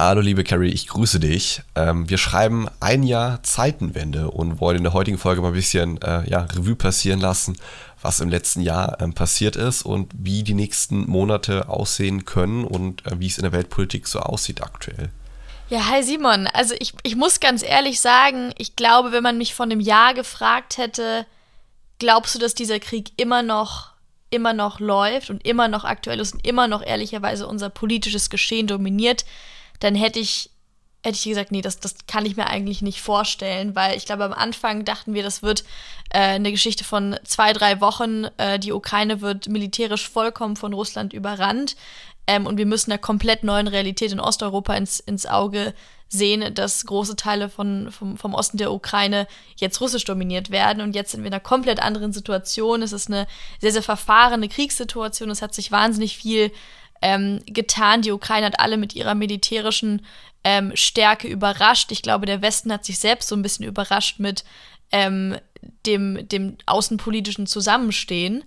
Hallo liebe Carrie, ich grüße dich. Ähm, wir schreiben ein Jahr Zeitenwende und wollen in der heutigen Folge mal ein bisschen äh, ja, Revue passieren lassen, was im letzten Jahr ähm, passiert ist und wie die nächsten Monate aussehen können und äh, wie es in der Weltpolitik so aussieht aktuell. Ja, hi Simon. Also ich, ich muss ganz ehrlich sagen, ich glaube, wenn man mich vor einem Jahr gefragt hätte, glaubst du, dass dieser Krieg immer noch immer noch läuft und immer noch aktuell ist und immer noch ehrlicherweise unser politisches Geschehen dominiert, dann hätte ich, hätte ich gesagt, nee, das, das kann ich mir eigentlich nicht vorstellen, weil ich glaube, am Anfang dachten wir, das wird äh, eine Geschichte von zwei, drei Wochen. Äh, die Ukraine wird militärisch vollkommen von Russland überrannt. Ähm, und wir müssen der komplett neuen Realität in Osteuropa ins, ins Auge sehen, dass große Teile von, vom, vom Osten der Ukraine jetzt russisch dominiert werden. Und jetzt sind wir in einer komplett anderen Situation. Es ist eine sehr, sehr verfahrene Kriegssituation. Es hat sich wahnsinnig viel ähm, getan. Die Ukraine hat alle mit ihrer militärischen ähm, Stärke überrascht. Ich glaube, der Westen hat sich selbst so ein bisschen überrascht mit ähm, dem, dem außenpolitischen Zusammenstehen.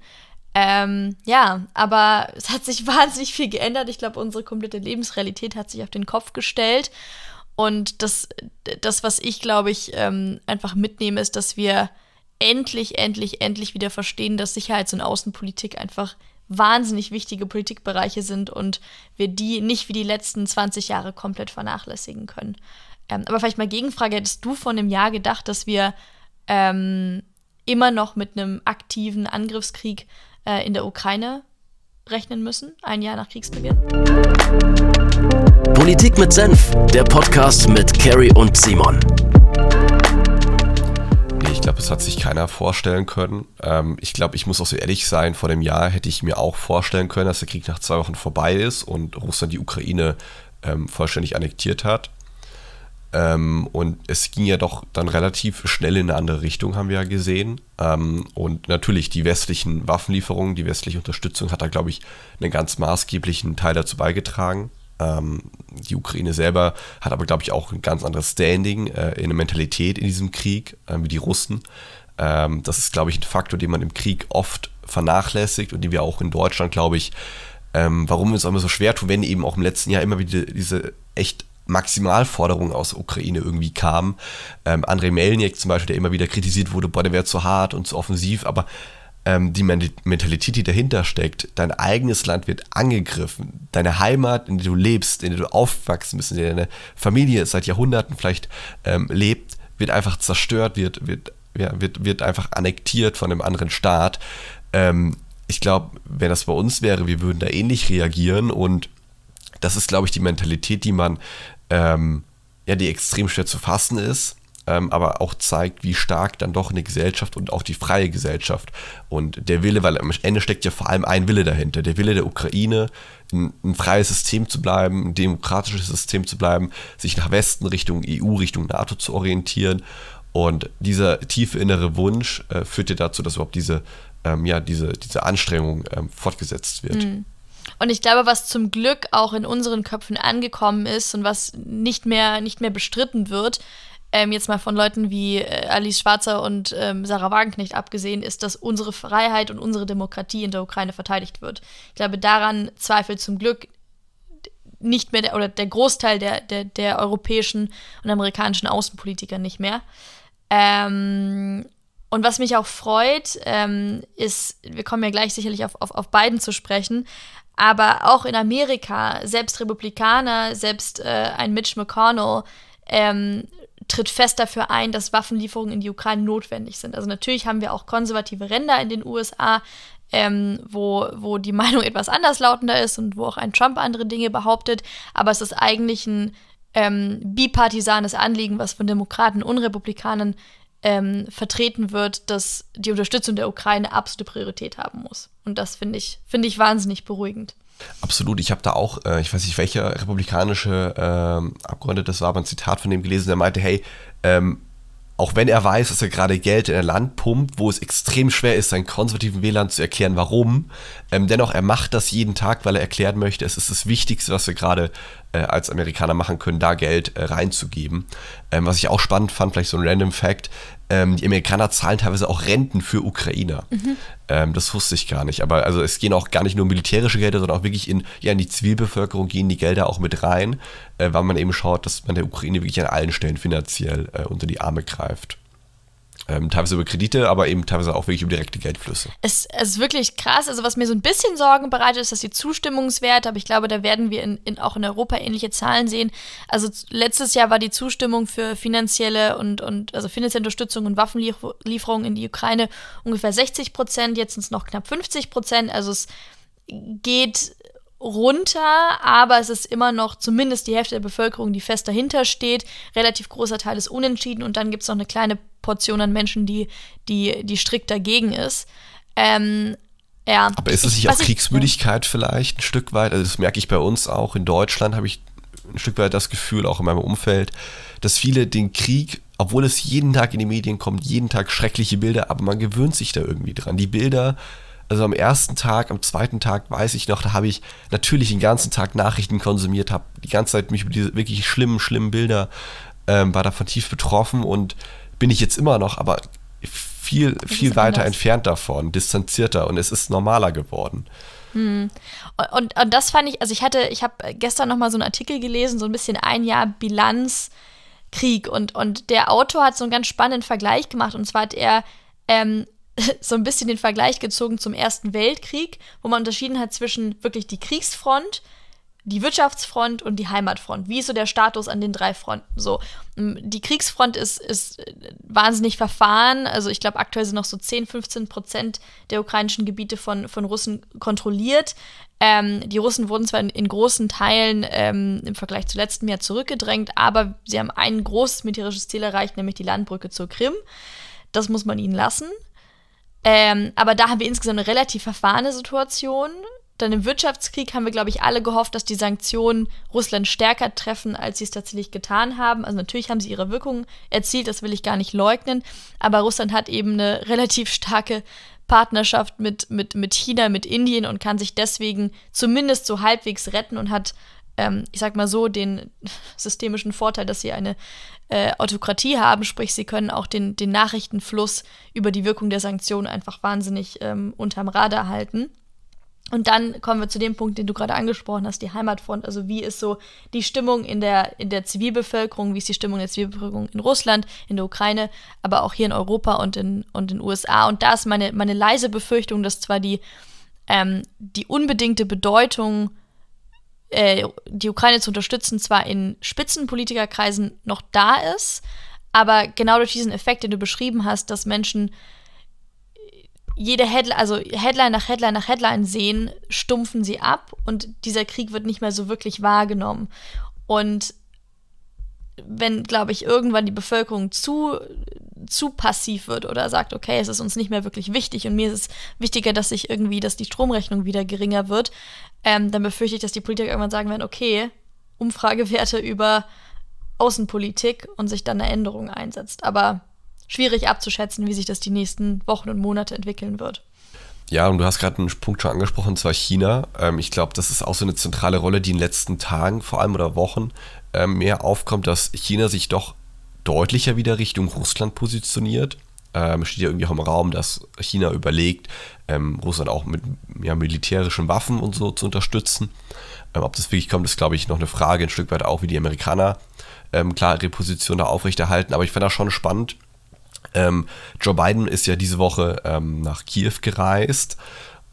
Ähm, ja, aber es hat sich wahnsinnig viel geändert. Ich glaube, unsere komplette Lebensrealität hat sich auf den Kopf gestellt. Und das, das was ich, glaube ich, ähm, einfach mitnehme, ist, dass wir endlich, endlich, endlich wieder verstehen, dass Sicherheits- und Außenpolitik einfach wahnsinnig wichtige Politikbereiche sind und wir die nicht wie die letzten 20 Jahre komplett vernachlässigen können. Ähm, aber vielleicht mal Gegenfrage, hättest du vor einem Jahr gedacht, dass wir ähm, immer noch mit einem aktiven Angriffskrieg äh, in der Ukraine rechnen müssen, ein Jahr nach Kriegsbeginn? Politik mit Senf, der Podcast mit Carrie und Simon. Ich glaube, das hat sich keiner vorstellen können. Ähm, ich glaube, ich muss auch so ehrlich sein, vor dem Jahr hätte ich mir auch vorstellen können, dass der Krieg nach zwei Wochen vorbei ist und Russland die Ukraine ähm, vollständig annektiert hat. Ähm, und es ging ja doch dann relativ schnell in eine andere Richtung, haben wir ja gesehen. Ähm, und natürlich die westlichen Waffenlieferungen, die westliche Unterstützung hat da, glaube ich, einen ganz maßgeblichen Teil dazu beigetragen. Ähm, die Ukraine selber hat aber, glaube ich, auch ein ganz anderes Standing, äh, in der Mentalität in diesem Krieg, äh, wie die Russen. Ähm, das ist, glaube ich, ein Faktor, den man im Krieg oft vernachlässigt und den wir auch in Deutschland, glaube ich, ähm, warum wir es immer so schwer tun, wenn eben auch im letzten Jahr immer wieder diese echt Maximalforderungen aus der Ukraine irgendwie kamen. Ähm, Andrei Melnik zum Beispiel, der immer wieder kritisiert wurde, boah, der wäre zu hart und zu offensiv, aber ähm, die Mentalität, die dahinter steckt, dein eigenes Land wird angegriffen, deine Heimat, in der du lebst, in der du aufwachsen bist, in der deine Familie seit Jahrhunderten vielleicht ähm, lebt, wird einfach zerstört, wird, wird, ja, wird, wird einfach annektiert von einem anderen Staat. Ähm, ich glaube, wenn das bei uns wäre, wir würden da ähnlich reagieren. Und das ist, glaube ich, die Mentalität, die man, ähm, ja, die extrem schwer zu fassen ist ähm, aber auch zeigt, wie stark dann doch eine Gesellschaft und auch die freie Gesellschaft und der Wille, weil am Ende steckt ja vor allem ein Wille dahinter, der Wille der Ukraine, ein, ein freies System zu bleiben, ein demokratisches System zu bleiben, sich nach Westen, Richtung EU, Richtung NATO zu orientieren. Und dieser tiefe innere Wunsch äh, führt ja dazu, dass überhaupt diese, ähm, ja, diese, diese Anstrengung ähm, fortgesetzt wird. Mhm. Und ich glaube, was zum Glück auch in unseren Köpfen angekommen ist und was nicht mehr, nicht mehr bestritten wird, ähm, jetzt mal von Leuten wie äh, Alice Schwarzer und ähm, Sarah Wagenknecht abgesehen, ist, dass unsere Freiheit und unsere Demokratie in der Ukraine verteidigt wird. Ich glaube, daran zweifelt zum Glück nicht mehr der, oder der Großteil der, der, der europäischen und amerikanischen Außenpolitiker nicht mehr. Ähm, und was mich auch freut, ähm, ist, wir kommen ja gleich sicherlich auf, auf, auf Biden zu sprechen, aber auch in Amerika, selbst Republikaner, selbst äh, ein Mitch McConnell, ähm, tritt fest dafür ein, dass Waffenlieferungen in die Ukraine notwendig sind. Also natürlich haben wir auch konservative Ränder in den USA, ähm, wo, wo die Meinung etwas anders lautender ist und wo auch ein Trump andere Dinge behauptet. Aber es ist eigentlich ein ähm, bipartisanes Anliegen, was von Demokraten und Republikanern ähm, vertreten wird, dass die Unterstützung der Ukraine absolute Priorität haben muss. Und das finde ich, find ich wahnsinnig beruhigend. Absolut. Ich habe da auch, äh, ich weiß nicht, welcher republikanische äh, Abgeordnete das war, aber ein Zitat von dem gelesen, der meinte, hey, ähm, auch wenn er weiß, dass er gerade Geld in ein Land pumpt, wo es extrem schwer ist, seinen konservativen Wählern zu erklären, warum, ähm, dennoch, er macht das jeden Tag, weil er erklären möchte, es ist das Wichtigste, was wir gerade äh, als Amerikaner machen können, da Geld äh, reinzugeben. Ähm, was ich auch spannend fand, vielleicht so ein random Fact, ähm, die Amerikaner zahlen teilweise auch Renten für Ukrainer. Mhm. Ähm, das wusste ich gar nicht. Aber also es gehen auch gar nicht nur militärische Gelder, sondern auch wirklich in, ja, in die Zivilbevölkerung gehen die Gelder auch mit rein, äh, weil man eben schaut, dass man der Ukraine wirklich an allen Stellen finanziell äh, unter die Arme greift. Ähm, teilweise über Kredite, aber eben teilweise auch wirklich über direkte Geldflüsse. Es, es, ist wirklich krass. Also, was mir so ein bisschen Sorgen bereitet, ist, dass die Zustimmungswerte, aber ich glaube, da werden wir in, in, auch in Europa ähnliche Zahlen sehen. Also, letztes Jahr war die Zustimmung für finanzielle und, und also finanzielle Unterstützung und Waffenlieferungen in die Ukraine ungefähr 60 Prozent, jetzt sind es noch knapp 50 Prozent. Also, es geht runter, aber es ist immer noch zumindest die Hälfte der Bevölkerung, die fest dahinter steht. Relativ großer Teil ist unentschieden und dann gibt es noch eine kleine Portion an Menschen, die, die, die strikt dagegen ist. Ähm, ja. Aber ist es nicht auch Kriegsmüdigkeit ich, vielleicht ein Stück weit? Also das merke ich bei uns auch. In Deutschland habe ich ein Stück weit das Gefühl, auch in meinem Umfeld, dass viele den Krieg, obwohl es jeden Tag in die Medien kommt, jeden Tag schreckliche Bilder, aber man gewöhnt sich da irgendwie dran. Die Bilder also am ersten Tag, am zweiten Tag weiß ich noch, da habe ich natürlich den ganzen Tag Nachrichten konsumiert, habe die ganze Zeit mich über diese wirklich schlimmen, schlimmen Bilder, ähm, war davon tief betroffen und bin ich jetzt immer noch, aber viel, viel weiter anders. entfernt davon, distanzierter und es ist normaler geworden. Hm. Und, und, und, das fand ich, also ich hatte, ich habe gestern noch mal so einen Artikel gelesen, so ein bisschen ein Jahr Bilanz Krieg und, und der Autor hat so einen ganz spannenden Vergleich gemacht und zwar hat er ähm, so ein bisschen den Vergleich gezogen zum Ersten Weltkrieg, wo man unterschieden hat zwischen wirklich die Kriegsfront, die Wirtschaftsfront und die Heimatfront. Wie ist so der Status an den drei Fronten? So, die Kriegsfront ist, ist wahnsinnig verfahren. Also ich glaube, aktuell sind noch so 10, 15 Prozent der ukrainischen Gebiete von, von Russen kontrolliert. Ähm, die Russen wurden zwar in, in großen Teilen ähm, im Vergleich zu letztem Jahr zurückgedrängt, aber sie haben ein großes militärisches Ziel erreicht, nämlich die Landbrücke zur Krim. Das muss man ihnen lassen. Ähm, aber da haben wir insgesamt eine relativ verfahrene Situation. Dann im Wirtschaftskrieg haben wir, glaube ich, alle gehofft, dass die Sanktionen Russland stärker treffen, als sie es tatsächlich getan haben. Also natürlich haben sie ihre Wirkung erzielt, das will ich gar nicht leugnen. Aber Russland hat eben eine relativ starke Partnerschaft mit, mit, mit China, mit Indien und kann sich deswegen zumindest so halbwegs retten und hat ähm, ich sag mal so, den systemischen Vorteil, dass sie eine äh, Autokratie haben, sprich, sie können auch den, den Nachrichtenfluss über die Wirkung der Sanktionen einfach wahnsinnig ähm, unterm Radar halten. Und dann kommen wir zu dem Punkt, den du gerade angesprochen hast, die Heimatfront. Also wie ist so die Stimmung in der, in der Zivilbevölkerung, wie ist die Stimmung der Zivilbevölkerung in Russland, in der Ukraine, aber auch hier in Europa und in, und in den USA. Und da ist meine, meine leise Befürchtung, dass zwar die, ähm, die unbedingte Bedeutung äh, die Ukraine zu unterstützen, zwar in Spitzenpolitikerkreisen noch da ist, aber genau durch diesen Effekt, den du beschrieben hast, dass Menschen jede Headline, also Headline nach Headline nach Headline sehen, stumpfen sie ab und dieser Krieg wird nicht mehr so wirklich wahrgenommen. Und wenn, glaube ich, irgendwann die Bevölkerung zu, zu passiv wird oder sagt, okay, es ist uns nicht mehr wirklich wichtig und mir ist es wichtiger, dass sich irgendwie, dass die Stromrechnung wieder geringer wird, ähm, dann befürchte ich, dass die Politiker irgendwann sagen werden, okay, Umfragewerte über Außenpolitik und sich dann eine Änderung einsetzt. Aber schwierig abzuschätzen, wie sich das die nächsten Wochen und Monate entwickeln wird. Ja, und du hast gerade einen Punkt schon angesprochen, und zwar China. Ähm, ich glaube, das ist auch so eine zentrale Rolle, die in den letzten Tagen, vor allem oder Wochen, äh, mehr aufkommt, dass China sich doch deutlicher wieder Richtung Russland positioniert. Ähm, steht ja irgendwie auch im Raum, dass China überlegt, ähm, Russland auch mit ja, militärischen Waffen und so zu unterstützen. Ähm, ob das wirklich kommt, ist, glaube ich, noch eine Frage, ein Stück weit auch, wie die Amerikaner ähm, klar ihre Position da aufrechterhalten. Aber ich fand das schon spannend. Ähm, Joe Biden ist ja diese Woche ähm, nach Kiew gereist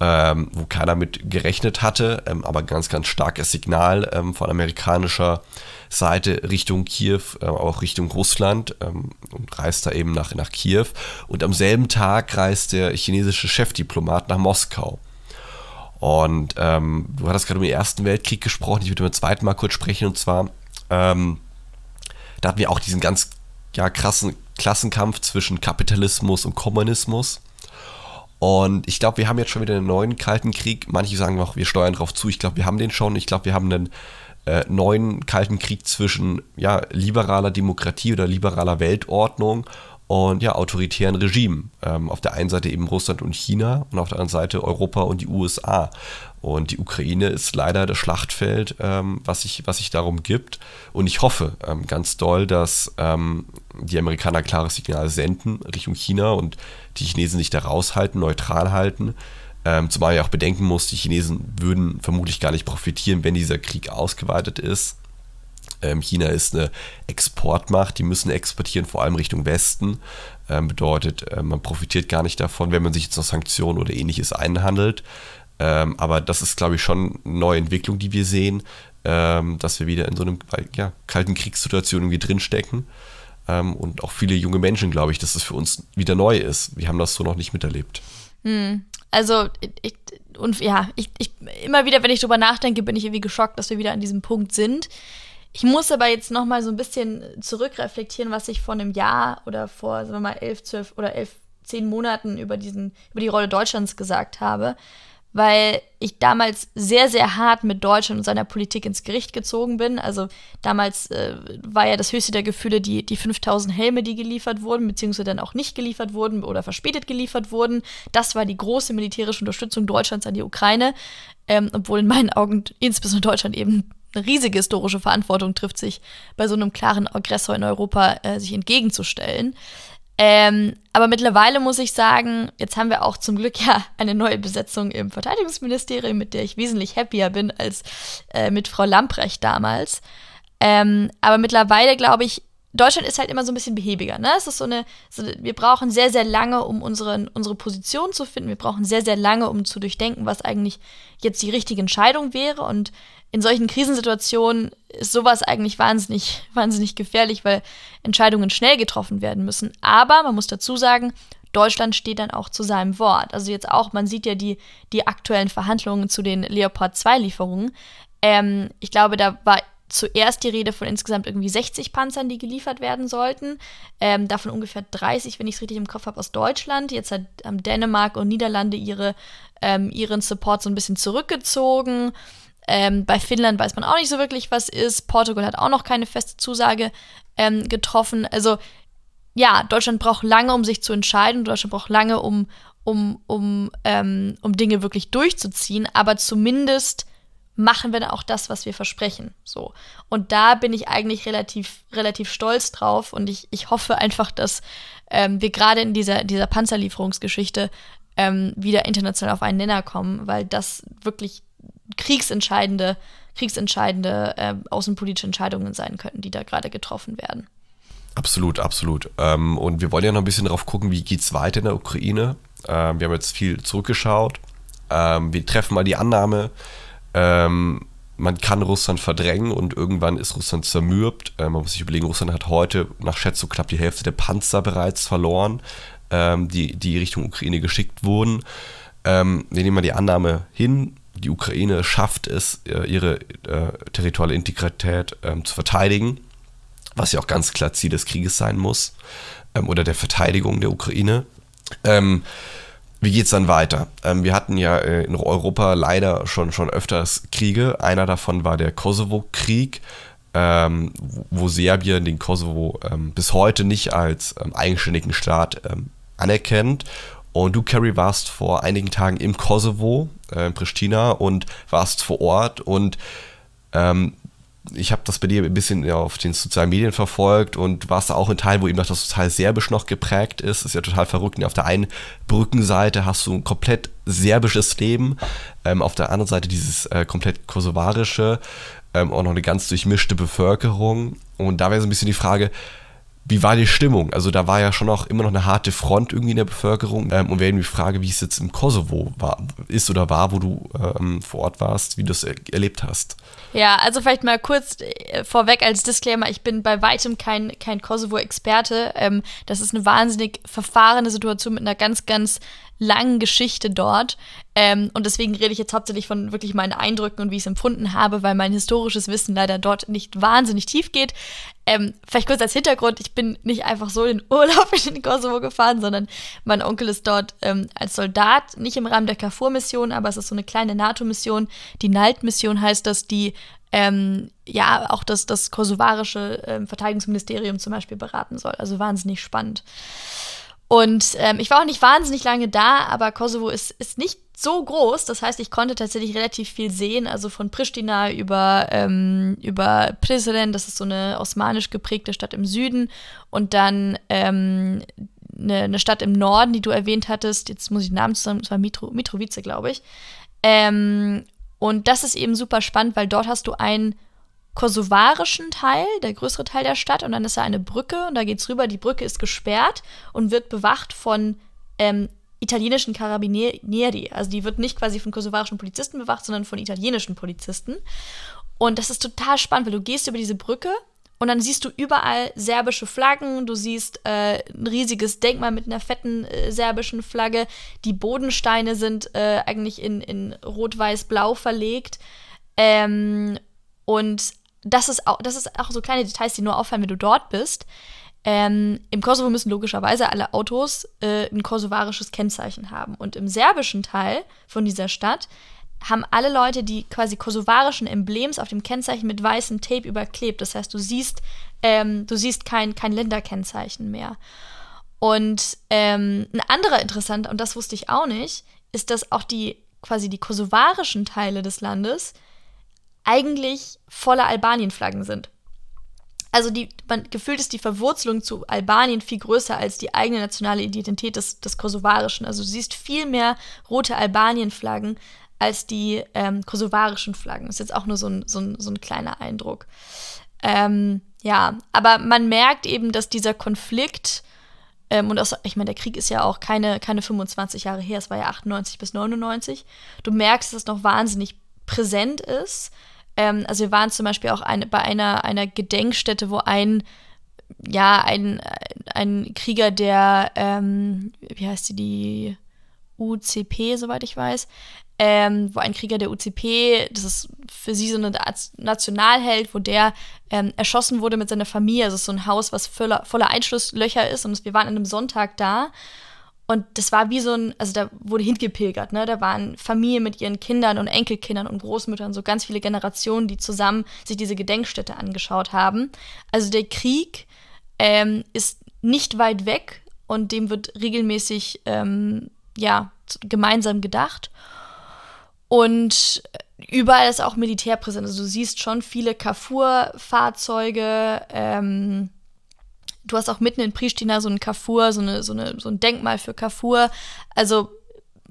ähm, wo keiner mit gerechnet hatte, ähm, aber ganz, ganz starkes Signal ähm, von amerikanischer Seite Richtung Kiew, äh, auch Richtung Russland ähm, und reist da eben nach, nach Kiew. Und am selben Tag reist der chinesische Chefdiplomat nach Moskau. Und du hattest gerade über den Ersten Weltkrieg gesprochen, ich würde über den zweiten mal kurz sprechen, und zwar, da hatten wir auch diesen ganz ja, krassen Klassenkampf zwischen Kapitalismus und Kommunismus. Und ich glaube, wir haben jetzt schon wieder einen neuen Kalten Krieg. Manche sagen noch, wir steuern darauf zu. Ich glaube, wir haben den schon. Ich glaube, wir haben einen äh, neuen Kalten Krieg zwischen ja, liberaler Demokratie oder liberaler Weltordnung und ja, autoritären Regimen. Ähm, auf der einen Seite eben Russland und China und auf der anderen Seite Europa und die USA. Und die Ukraine ist leider das Schlachtfeld, ähm, was, sich, was sich darum gibt. Und ich hoffe ähm, ganz doll, dass ähm, die Amerikaner klares Signal senden Richtung China und die Chinesen sich da raushalten, neutral halten. Ähm, zumal ich auch bedenken muss, die Chinesen würden vermutlich gar nicht profitieren, wenn dieser Krieg ausgeweitet ist. Ähm, China ist eine Exportmacht, die müssen exportieren, vor allem Richtung Westen. Ähm, bedeutet, äh, man profitiert gar nicht davon, wenn man sich jetzt noch Sanktionen oder ähnliches einhandelt. Ähm, aber das ist, glaube ich, schon eine neue Entwicklung, die wir sehen, ähm, dass wir wieder in so einem ja, kalten Kriegssituation irgendwie drinstecken. Ähm, und auch viele junge Menschen, glaube ich, dass das für uns wieder neu ist. Wir haben das so noch nicht miterlebt. Hm. Also, ich, und ja, ich, ich, immer wieder, wenn ich drüber nachdenke, bin ich irgendwie geschockt, dass wir wieder an diesem Punkt sind. Ich muss aber jetzt noch mal so ein bisschen zurückreflektieren, was ich vor einem Jahr oder vor, sagen wir mal, elf, zwölf oder elf, zehn Monaten über diesen, über die Rolle Deutschlands gesagt habe, weil ich damals sehr, sehr hart mit Deutschland und seiner Politik ins Gericht gezogen bin. Also damals äh, war ja das höchste der Gefühle die, die 5000 Helme, die geliefert wurden, beziehungsweise dann auch nicht geliefert wurden oder verspätet geliefert wurden. Das war die große militärische Unterstützung Deutschlands an die Ukraine, ähm, obwohl in meinen Augen insbesondere Deutschland eben eine riesige historische Verantwortung trifft, sich bei so einem klaren Aggressor in Europa äh, sich entgegenzustellen. Ähm, aber mittlerweile muss ich sagen, jetzt haben wir auch zum Glück ja eine neue Besetzung im Verteidigungsministerium, mit der ich wesentlich happier bin als äh, mit Frau Lamprecht damals. Ähm, aber mittlerweile glaube ich, Deutschland ist halt immer so ein bisschen behäbiger. Ne? Es ist so eine, so, wir brauchen sehr, sehr lange, um unsere, unsere Position zu finden. Wir brauchen sehr, sehr lange, um zu durchdenken, was eigentlich jetzt die richtige Entscheidung wäre. Und in solchen Krisensituationen ist sowas eigentlich wahnsinnig, wahnsinnig gefährlich, weil Entscheidungen schnell getroffen werden müssen. Aber man muss dazu sagen, Deutschland steht dann auch zu seinem Wort. Also jetzt auch, man sieht ja die, die aktuellen Verhandlungen zu den Leopard 2 Lieferungen. Ähm, ich glaube, da war zuerst die Rede von insgesamt irgendwie 60 Panzern, die geliefert werden sollten. Ähm, davon ungefähr 30, wenn ich es richtig im Kopf habe, aus Deutschland. Jetzt hat, haben Dänemark und Niederlande ihre, ähm, ihren Support so ein bisschen zurückgezogen. Ähm, bei Finnland weiß man auch nicht so wirklich, was ist. Portugal hat auch noch keine feste Zusage ähm, getroffen. Also ja, Deutschland braucht lange, um sich zu entscheiden. Deutschland braucht lange, um, um, um, ähm, um Dinge wirklich durchzuziehen. Aber zumindest machen wir dann auch das, was wir versprechen. So. Und da bin ich eigentlich relativ, relativ stolz drauf. Und ich, ich hoffe einfach, dass ähm, wir gerade in dieser, dieser Panzerlieferungsgeschichte ähm, wieder international auf einen Nenner kommen, weil das wirklich kriegsentscheidende, kriegsentscheidende äh, außenpolitische Entscheidungen sein könnten, die da gerade getroffen werden. Absolut, absolut. Ähm, und wir wollen ja noch ein bisschen darauf gucken, wie geht es weiter in der Ukraine. Ähm, wir haben jetzt viel zurückgeschaut. Ähm, wir treffen mal die Annahme, ähm, man kann Russland verdrängen und irgendwann ist Russland zermürbt. Ähm, man muss sich überlegen, Russland hat heute nach Schätzung knapp die Hälfte der Panzer bereits verloren, ähm, die, die Richtung Ukraine geschickt wurden. wir nehmen mal die Annahme hin, die Ukraine schafft es, äh, ihre äh, territoriale Integrität ähm, zu verteidigen, was ja auch ganz klar Ziel des Krieges sein muss ähm, oder der Verteidigung der Ukraine. Ähm, wie geht es dann weiter? Ähm, wir hatten ja äh, in Europa leider schon, schon öfters Kriege. Einer davon war der Kosovo-Krieg, ähm, wo Serbien den Kosovo ähm, bis heute nicht als eigenständigen Staat anerkennt und du, Carrie, warst vor einigen Tagen im Kosovo, äh, in Pristina, und warst vor Ort. Und ähm, ich habe das bei dir ein bisschen auf den sozialen Medien verfolgt und warst da auch in Teilen, wo eben noch das total serbisch noch geprägt ist. Ist ja total verrückt. Auf der einen Brückenseite hast du ein komplett serbisches Leben, ähm, auf der anderen Seite dieses äh, komplett kosovarische, ähm, auch noch eine ganz durchmischte Bevölkerung. Und da wäre so ein bisschen die Frage, wie war die Stimmung? Also da war ja schon auch immer noch eine harte Front irgendwie in der Bevölkerung. Ähm, und wäre die Frage, wie es jetzt im Kosovo war, ist oder war, wo du ähm, vor Ort warst, wie du es er erlebt hast. Ja, also vielleicht mal kurz äh, vorweg als Disclaimer, ich bin bei weitem kein, kein Kosovo-Experte. Ähm, das ist eine wahnsinnig verfahrene Situation mit einer ganz, ganz langen Geschichte dort. Ähm, und deswegen rede ich jetzt hauptsächlich von wirklich meinen Eindrücken und wie ich es empfunden habe, weil mein historisches Wissen leider dort nicht wahnsinnig tief geht. Ähm, vielleicht kurz als Hintergrund, ich bin nicht einfach so in Urlaub in den Kosovo gefahren, sondern mein Onkel ist dort ähm, als Soldat, nicht im Rahmen der KFOR-Mission, aber es ist so eine kleine NATO-Mission. Die NALT-Mission heißt das, die ähm, ja auch das, das kosovarische ähm, Verteidigungsministerium zum Beispiel beraten soll. Also wahnsinnig spannend. Und ähm, ich war auch nicht wahnsinnig lange da, aber Kosovo ist, ist nicht so groß. Das heißt, ich konnte tatsächlich relativ viel sehen. Also von Pristina über, ähm, über Prizren, das ist so eine osmanisch geprägte Stadt im Süden. Und dann ähm, eine, eine Stadt im Norden, die du erwähnt hattest. Jetzt muss ich den Namen zusammen, das war Mitro, Mitrovice, glaube ich. Ähm, und das ist eben super spannend, weil dort hast du einen kosovarischen Teil, der größere Teil der Stadt, und dann ist da eine Brücke und da geht's rüber. Die Brücke ist gesperrt und wird bewacht von ähm, italienischen Carabinieri. Also die wird nicht quasi von kosovarischen Polizisten bewacht, sondern von italienischen Polizisten. Und das ist total spannend, weil du gehst über diese Brücke und dann siehst du überall serbische Flaggen, du siehst äh, ein riesiges Denkmal mit einer fetten äh, serbischen Flagge. Die Bodensteine sind äh, eigentlich in, in rot-weiß-blau verlegt. Ähm, und das ist auch, das ist auch so kleine Details, die nur auffallen, wenn du dort bist. Ähm, Im Kosovo müssen logischerweise alle Autos äh, ein kosovarisches Kennzeichen haben. Und im serbischen Teil von dieser Stadt haben alle Leute die quasi kosovarischen Emblems auf dem Kennzeichen mit weißem Tape überklebt. Das heißt, du siehst, ähm, du siehst kein, kein Länderkennzeichen mehr. Und ähm, ein anderer interessanter, und das wusste ich auch nicht, ist, dass auch die quasi die kosovarischen Teile des Landes eigentlich voller Albanienflaggen sind. Also die, man, gefühlt ist die Verwurzelung zu Albanien viel größer als die eigene nationale Identität des, des Kosovarischen. Also du siehst viel mehr rote Albanienflaggen als die ähm, kosovarischen Flaggen. Das ist jetzt auch nur so ein, so ein, so ein kleiner Eindruck. Ähm, ja, aber man merkt eben, dass dieser Konflikt ähm, und auch, ich meine, der Krieg ist ja auch keine, keine 25 Jahre her, es war ja 98 bis 99. Du merkst, dass es noch wahnsinnig präsent ist ähm, also wir waren zum Beispiel auch eine, bei einer, einer Gedenkstätte, wo ein, ja, ein, ein Krieger der, ähm, wie heißt die, die UCP, soweit ich weiß, ähm, wo ein Krieger der UCP, das ist für sie so eine Nationalheld, wo der ähm, erschossen wurde mit seiner Familie. Also so ein Haus, was voller, voller Einschlusslöcher ist. Und wir waren an einem Sonntag da und das war wie so ein, also da wurde hingepilgert, ne? Da waren Familien mit ihren Kindern und Enkelkindern und Großmüttern, so ganz viele Generationen, die zusammen sich diese Gedenkstätte angeschaut haben. Also der Krieg ähm, ist nicht weit weg und dem wird regelmäßig, ähm, ja, gemeinsam gedacht. Und überall ist auch Militär präsent. Also du siehst schon viele Carrefour-Fahrzeuge, ähm, du hast auch mitten in Pristina so ein Carrefour, so, eine, so, eine, so ein Denkmal für Carrefour. Also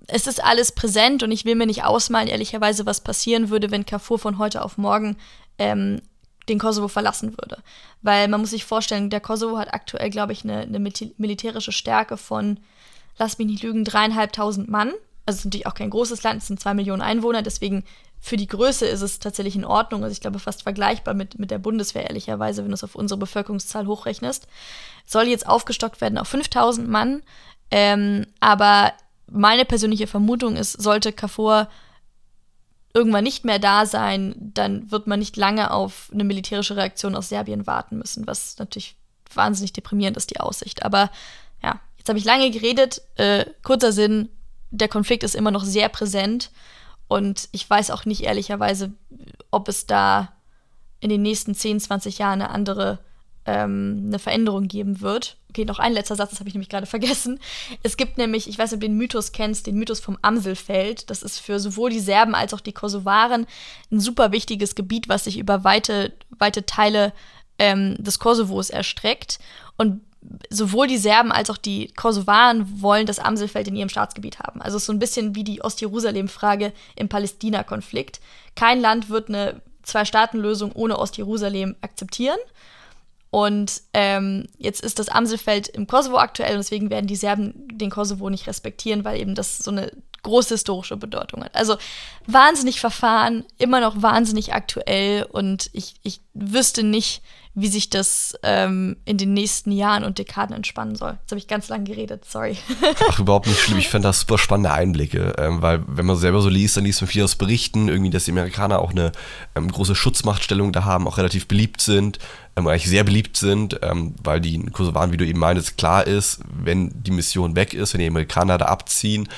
es ist alles präsent und ich will mir nicht ausmalen, ehrlicherweise, was passieren würde, wenn Carrefour von heute auf morgen ähm, den Kosovo verlassen würde. Weil man muss sich vorstellen, der Kosovo hat aktuell, glaube ich, eine, eine militärische Stärke von, lass mich nicht lügen, dreieinhalbtausend Mann. Also es ist natürlich auch kein großes Land, es sind zwei Millionen Einwohner, deswegen für die Größe ist es tatsächlich in Ordnung. Also ich glaube fast vergleichbar mit, mit der Bundeswehr, ehrlicherweise, wenn du es auf unsere Bevölkerungszahl hochrechnest. Soll jetzt aufgestockt werden auf 5000 Mann. Ähm, aber meine persönliche Vermutung ist, sollte Carrefour irgendwann nicht mehr da sein, dann wird man nicht lange auf eine militärische Reaktion aus Serbien warten müssen, was natürlich wahnsinnig deprimierend ist, die Aussicht. Aber ja, jetzt habe ich lange geredet. Äh, kurzer Sinn, der Konflikt ist immer noch sehr präsent. Und ich weiß auch nicht ehrlicherweise, ob es da in den nächsten 10, 20 Jahren eine andere ähm, eine Veränderung geben wird. Okay, noch ein letzter Satz, das habe ich nämlich gerade vergessen. Es gibt nämlich, ich weiß nicht, ob du den Mythos kennst, den Mythos vom Amselfeld. Das ist für sowohl die Serben als auch die Kosovaren ein super wichtiges Gebiet, was sich über weite, weite Teile ähm, des Kosovos erstreckt. Und sowohl die Serben als auch die Kosovaren wollen das Amselfeld in ihrem Staatsgebiet haben. Also so ein bisschen wie die Ostjerusalem-Frage im Palästina-Konflikt. Kein Land wird eine Zwei-Staaten-Lösung ohne Ostjerusalem akzeptieren. Und ähm, jetzt ist das Amselfeld im Kosovo aktuell und deswegen werden die Serben den Kosovo nicht respektieren, weil eben das so eine große historische Bedeutung hat. Also wahnsinnig verfahren, immer noch wahnsinnig aktuell und ich, ich wüsste nicht, wie sich das ähm, in den nächsten Jahren und Dekaden entspannen soll. Jetzt habe ich ganz lang geredet, sorry. Ach, überhaupt nicht schlimm. Ich fand das super spannende Einblicke, ähm, weil wenn man selber so liest, dann liest man viel aus Berichten, irgendwie, dass die Amerikaner auch eine ähm, große Schutzmachtstellung da haben, auch relativ beliebt sind, ähm, eigentlich sehr beliebt sind, ähm, weil die in Kosovan, wie du eben meinst, klar ist, wenn die Mission weg ist, wenn die Amerikaner da abziehen,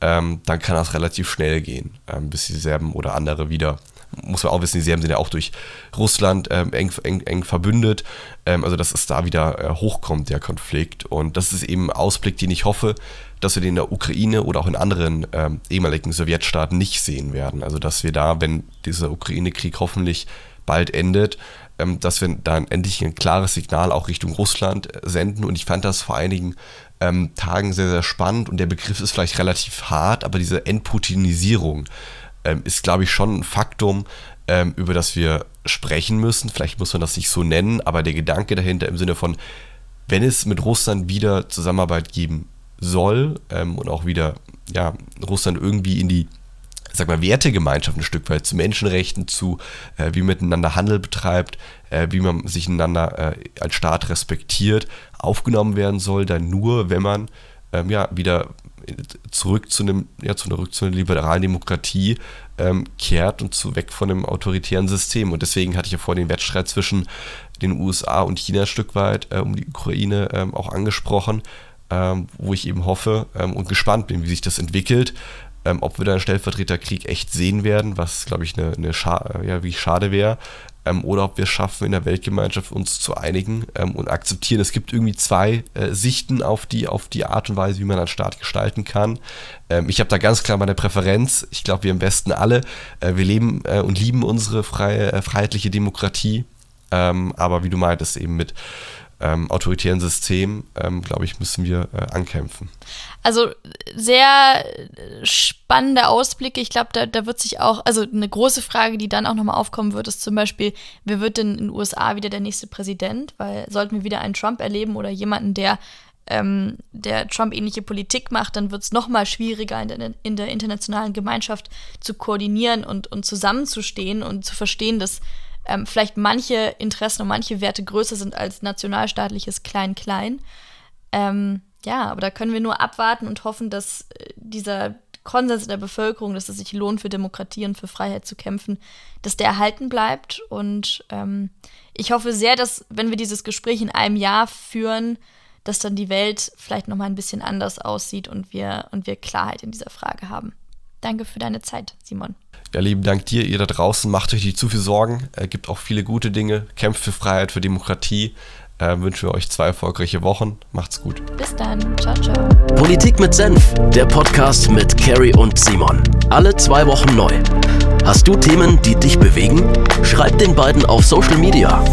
ähm, dann kann das relativ schnell gehen, bis die Serben oder andere wieder muss man auch wissen, die Serben sind ja auch durch Russland ähm, eng, eng, eng verbündet. Ähm, also, dass es da wieder äh, hochkommt, der Konflikt. Und das ist eben ein Ausblick, den ich hoffe, dass wir den in der Ukraine oder auch in anderen ähm, ehemaligen Sowjetstaaten nicht sehen werden. Also, dass wir da, wenn dieser Ukraine-Krieg hoffentlich bald endet, ähm, dass wir dann endlich ein klares Signal auch Richtung Russland äh, senden. Und ich fand das vor einigen ähm, Tagen sehr, sehr spannend. Und der Begriff ist vielleicht relativ hart, aber diese Entputinisierung, ähm, ist, glaube ich, schon ein Faktum, ähm, über das wir sprechen müssen. Vielleicht muss man das nicht so nennen, aber der Gedanke dahinter im Sinne von, wenn es mit Russland wieder Zusammenarbeit geben soll ähm, und auch wieder ja, Russland irgendwie in die sag mal, Wertegemeinschaft ein Stück weit zu Menschenrechten, zu äh, wie man miteinander Handel betreibt, äh, wie man sich einander äh, als Staat respektiert, aufgenommen werden soll, dann nur, wenn man ähm, ja, wieder zurück zu einem, ja, zu einer, zu einer liberalen Demokratie ähm, kehrt und zu weg von einem autoritären System. Und deswegen hatte ich ja vor den Wettstreit zwischen den USA und China ein Stück weit äh, um die Ukraine ähm, auch angesprochen, ähm, wo ich eben hoffe ähm, und gespannt bin, wie sich das entwickelt. Ähm, ob wir da einen Stellvertreterkrieg echt sehen werden, was glaube ich eine, eine Scha ja, wie schade wäre, ähm, oder ob wir es schaffen, in der Weltgemeinschaft uns zu einigen ähm, und akzeptieren, es gibt irgendwie zwei äh, Sichten auf die, auf die Art und Weise, wie man einen Staat gestalten kann. Ähm, ich habe da ganz klar meine Präferenz. Ich glaube, wir am besten alle. Äh, wir leben äh, und lieben unsere freie, äh, freiheitliche Demokratie. Ähm, aber wie du meintest, eben mit ähm, autoritären System, ähm, glaube ich, müssen wir äh, ankämpfen. Also sehr spannende Ausblicke. Ich glaube, da, da wird sich auch, also eine große Frage, die dann auch nochmal aufkommen wird, ist zum Beispiel, wer wird denn in den USA wieder der nächste Präsident? Weil sollten wir wieder einen Trump erleben oder jemanden, der ähm, der Trump-ähnliche Politik macht, dann wird es nochmal schwieriger in der, in der internationalen Gemeinschaft zu koordinieren und, und zusammenzustehen und zu verstehen, dass ähm, vielleicht manche Interessen und manche Werte größer sind als nationalstaatliches Klein-Klein. Ähm, ja, aber da können wir nur abwarten und hoffen, dass äh, dieser Konsens in der Bevölkerung, dass es sich lohnt, für Demokratie und für Freiheit zu kämpfen, dass der erhalten bleibt. Und ähm, ich hoffe sehr, dass, wenn wir dieses Gespräch in einem Jahr führen, dass dann die Welt vielleicht nochmal ein bisschen anders aussieht und wir, und wir Klarheit in dieser Frage haben. Danke für deine Zeit, Simon. Ja, lieben Dank dir, ihr da draußen. Macht euch nicht zu viel Sorgen. Es gibt auch viele gute Dinge. Kämpft für Freiheit, für Demokratie. Äh, wünschen wir euch zwei erfolgreiche Wochen. Macht's gut. Bis dann. Ciao, ciao. Politik mit Senf, der Podcast mit Carrie und Simon. Alle zwei Wochen neu. Hast du Themen, die dich bewegen? Schreib den beiden auf Social Media